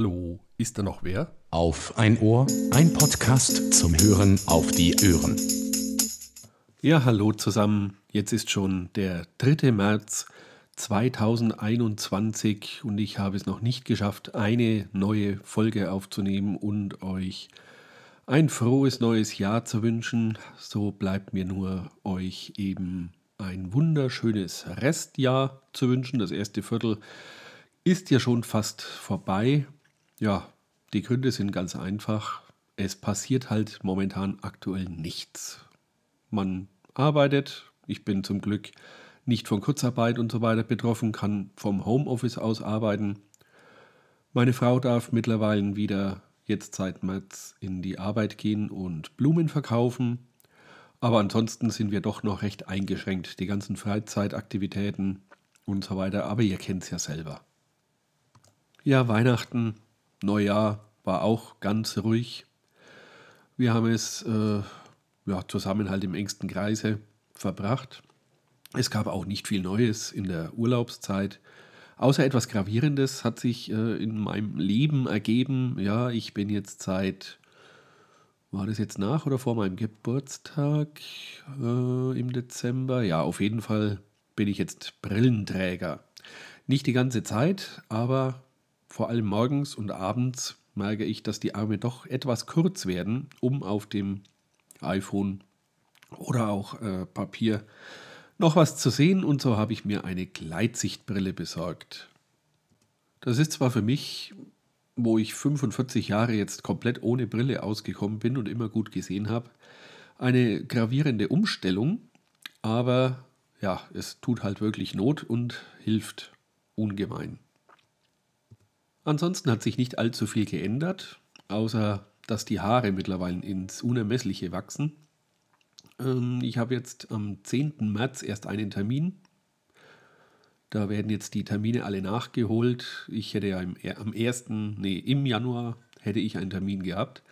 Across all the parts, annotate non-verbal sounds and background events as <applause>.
Hallo, ist da noch wer? Auf ein Ohr, ein Podcast zum Hören auf die Ohren. Ja, hallo zusammen. Jetzt ist schon der 3. März 2021 und ich habe es noch nicht geschafft, eine neue Folge aufzunehmen und euch ein frohes neues Jahr zu wünschen. So bleibt mir nur euch eben ein wunderschönes Restjahr zu wünschen. Das erste Viertel ist ja schon fast vorbei. Ja, die Gründe sind ganz einfach. Es passiert halt momentan aktuell nichts. Man arbeitet. Ich bin zum Glück nicht von Kurzarbeit und so weiter betroffen, kann vom Homeoffice aus arbeiten. Meine Frau darf mittlerweile wieder jetzt seit März in die Arbeit gehen und Blumen verkaufen. Aber ansonsten sind wir doch noch recht eingeschränkt, die ganzen Freizeitaktivitäten und so weiter. Aber ihr kennt es ja selber. Ja, Weihnachten, Neujahr war auch ganz ruhig. Wir haben es äh, ja, zusammen halt im engsten Kreise verbracht. Es gab auch nicht viel Neues in der Urlaubszeit. Außer etwas Gravierendes hat sich äh, in meinem Leben ergeben. Ja, ich bin jetzt seit, war das jetzt nach oder vor meinem Geburtstag äh, im Dezember? Ja, auf jeden Fall bin ich jetzt Brillenträger. Nicht die ganze Zeit, aber vor allem morgens und abends merke ich, dass die Arme doch etwas kurz werden, um auf dem iPhone oder auch äh, Papier noch was zu sehen. Und so habe ich mir eine Gleitsichtbrille besorgt. Das ist zwar für mich, wo ich 45 Jahre jetzt komplett ohne Brille ausgekommen bin und immer gut gesehen habe, eine gravierende Umstellung, aber ja, es tut halt wirklich Not und hilft ungemein. Ansonsten hat sich nicht allzu viel geändert, außer dass die Haare mittlerweile ins Unermessliche wachsen. Ähm, ich habe jetzt am 10. März erst einen Termin. Da werden jetzt die Termine alle nachgeholt. Ich hätte ja im, am 1., nee, im Januar hätte ich einen Termin gehabt,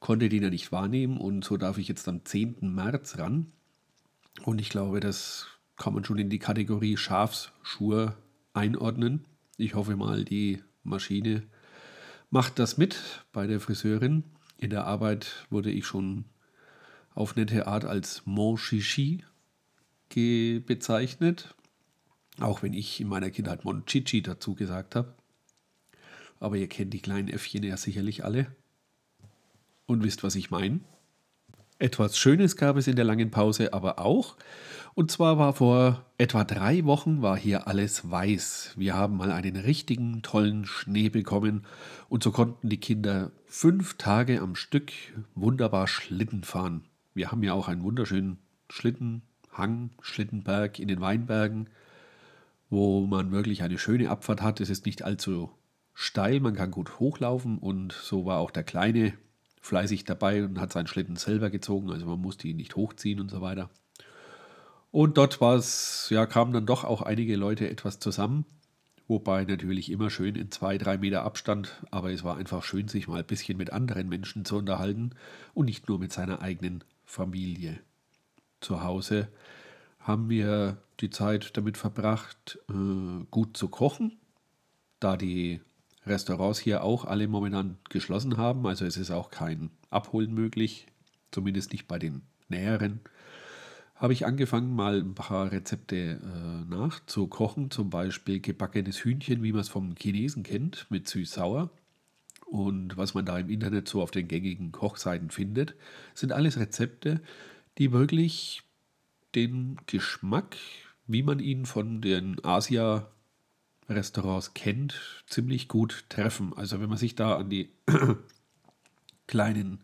konnte den ja nicht wahrnehmen und so darf ich jetzt am 10. März ran. Und ich glaube, das kann man schon in die Kategorie Schafsschuhe einordnen. Ich hoffe mal, die Maschine macht das mit bei der Friseurin. In der Arbeit wurde ich schon auf nette Art als Mon Chichi bezeichnet. Auch wenn ich in meiner Kindheit Mon Chichi dazu gesagt habe. Aber ihr kennt die kleinen Äffchen ja sicherlich alle. Und wisst, was ich meine. Etwas Schönes gab es in der langen Pause aber auch. Und zwar war vor etwa drei Wochen war hier alles weiß. Wir haben mal einen richtigen tollen Schnee bekommen und so konnten die Kinder fünf Tage am Stück wunderbar Schlitten fahren. Wir haben ja auch einen wunderschönen Schlittenhang, Schlittenberg in den Weinbergen, wo man wirklich eine schöne Abfahrt hat. Es ist nicht allzu steil, man kann gut hochlaufen und so war auch der Kleine fleißig dabei und hat seinen Schlitten selber gezogen, also man musste ihn nicht hochziehen und so weiter. Und dort ja, kamen dann doch auch einige Leute etwas zusammen, wobei natürlich immer schön in zwei, drei Meter Abstand, aber es war einfach schön, sich mal ein bisschen mit anderen Menschen zu unterhalten und nicht nur mit seiner eigenen Familie. Zu Hause haben wir die Zeit damit verbracht, äh, gut zu kochen, da die Restaurants hier auch alle momentan geschlossen haben. Also es ist auch kein Abholen möglich, zumindest nicht bei den näheren. Habe ich angefangen, mal ein paar Rezepte äh, nachzukochen, zum Beispiel gebackenes Hühnchen, wie man es vom Chinesen kennt, mit süß-sauer. Und was man da im Internet so auf den gängigen Kochseiten findet, sind alles Rezepte, die wirklich den Geschmack, wie man ihn von den Asia Restaurants kennt, ziemlich gut treffen. Also wenn man sich da an die <clears throat> kleinen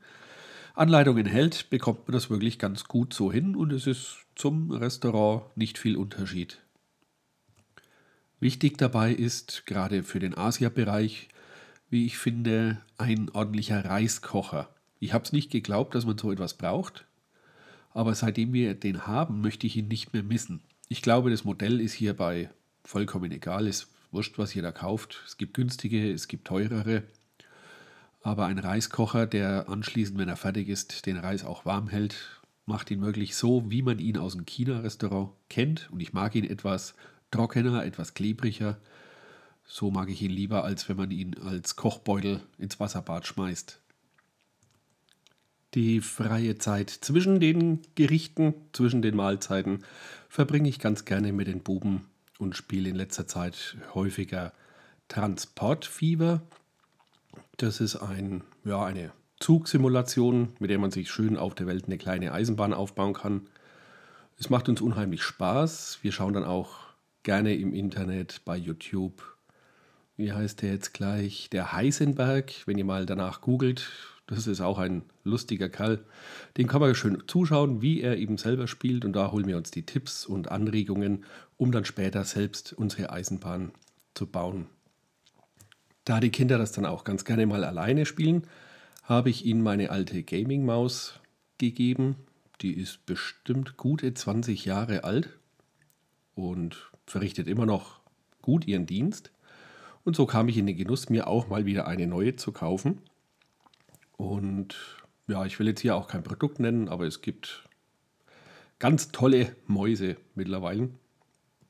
Anleitungen hält, bekommt man das wirklich ganz gut so hin und es ist zum Restaurant nicht viel Unterschied. Wichtig dabei ist, gerade für den Asia-Bereich, wie ich finde, ein ordentlicher Reiskocher. Ich habe es nicht geglaubt, dass man so etwas braucht, aber seitdem wir den haben, möchte ich ihn nicht mehr missen. Ich glaube, das Modell ist hierbei vollkommen egal, ist wurscht, was jeder kauft. Es gibt günstige, es gibt teurere. Aber ein Reiskocher, der anschließend, wenn er fertig ist, den Reis auch warm hält, macht ihn wirklich so, wie man ihn aus dem China-Restaurant kennt. Und ich mag ihn etwas trockener, etwas klebriger. So mag ich ihn lieber, als wenn man ihn als Kochbeutel ins Wasserbad schmeißt. Die freie Zeit zwischen den Gerichten, zwischen den Mahlzeiten verbringe ich ganz gerne mit den Buben und spiele in letzter Zeit häufiger Transportfieber. Das ist ein, ja, eine Zugsimulation, mit der man sich schön auf der Welt eine kleine Eisenbahn aufbauen kann. Es macht uns unheimlich Spaß. Wir schauen dann auch gerne im Internet bei YouTube. Wie heißt der jetzt gleich? Der Heisenberg, wenn ihr mal danach googelt, das ist auch ein lustiger Kerl. Den kann man schön zuschauen, wie er eben selber spielt. Und da holen wir uns die Tipps und Anregungen, um dann später selbst unsere Eisenbahn zu bauen. Da die Kinder das dann auch ganz gerne mal alleine spielen, habe ich ihnen meine alte Gaming-Maus gegeben. Die ist bestimmt gute 20 Jahre alt und verrichtet immer noch gut ihren Dienst. Und so kam ich in den Genuss, mir auch mal wieder eine neue zu kaufen. Und ja, ich will jetzt hier auch kein Produkt nennen, aber es gibt ganz tolle Mäuse mittlerweile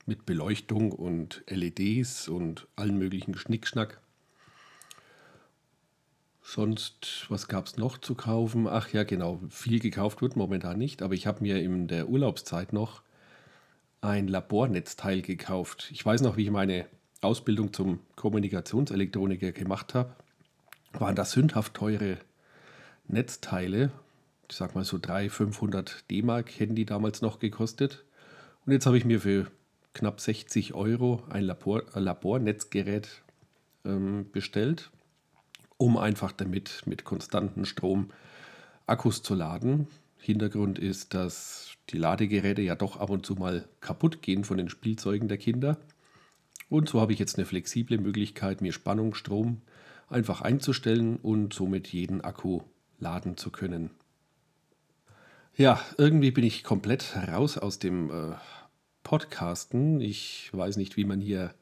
mit Beleuchtung und LEDs und allen möglichen Schnickschnack. Sonst, was gab es noch zu kaufen? Ach ja, genau, viel gekauft wird momentan nicht, aber ich habe mir in der Urlaubszeit noch ein Labornetzteil gekauft. Ich weiß noch, wie ich meine Ausbildung zum Kommunikationselektroniker gemacht habe. Waren das sündhaft teure Netzteile. Ich sag mal so 300, 500 D-Mark hätten die damals noch gekostet. Und jetzt habe ich mir für knapp 60 Euro ein Labor, Labornetzgerät ähm, bestellt, um einfach damit mit konstantem Strom Akkus zu laden. Hintergrund ist, dass die Ladegeräte ja doch ab und zu mal kaputt gehen von den Spielzeugen der Kinder. Und so habe ich jetzt eine flexible Möglichkeit, mir Spannung, Strom einfach einzustellen und somit jeden Akku laden zu können. Ja, irgendwie bin ich komplett raus aus dem äh, Podcasten. Ich weiß nicht, wie man hier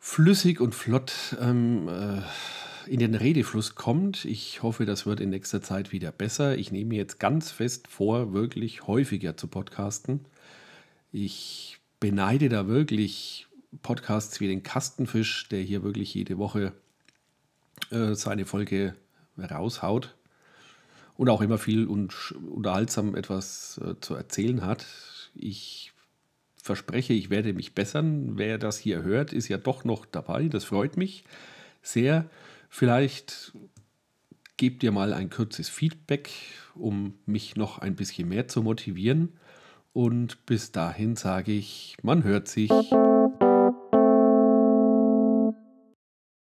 flüssig und flott ähm, äh, in den Redefluss kommt. Ich hoffe, das wird in nächster Zeit wieder besser. Ich nehme mir jetzt ganz fest vor, wirklich häufiger zu podcasten. Ich beneide da wirklich Podcasts wie den Kastenfisch, der hier wirklich jede Woche äh, seine Folge raushaut und auch immer viel und unterhaltsam etwas äh, zu erzählen hat. Ich verspreche, ich werde mich bessern. Wer das hier hört, ist ja doch noch dabei. Das freut mich sehr. Vielleicht gebt ihr mal ein kurzes Feedback, um mich noch ein bisschen mehr zu motivieren. Und bis dahin sage ich, man hört sich.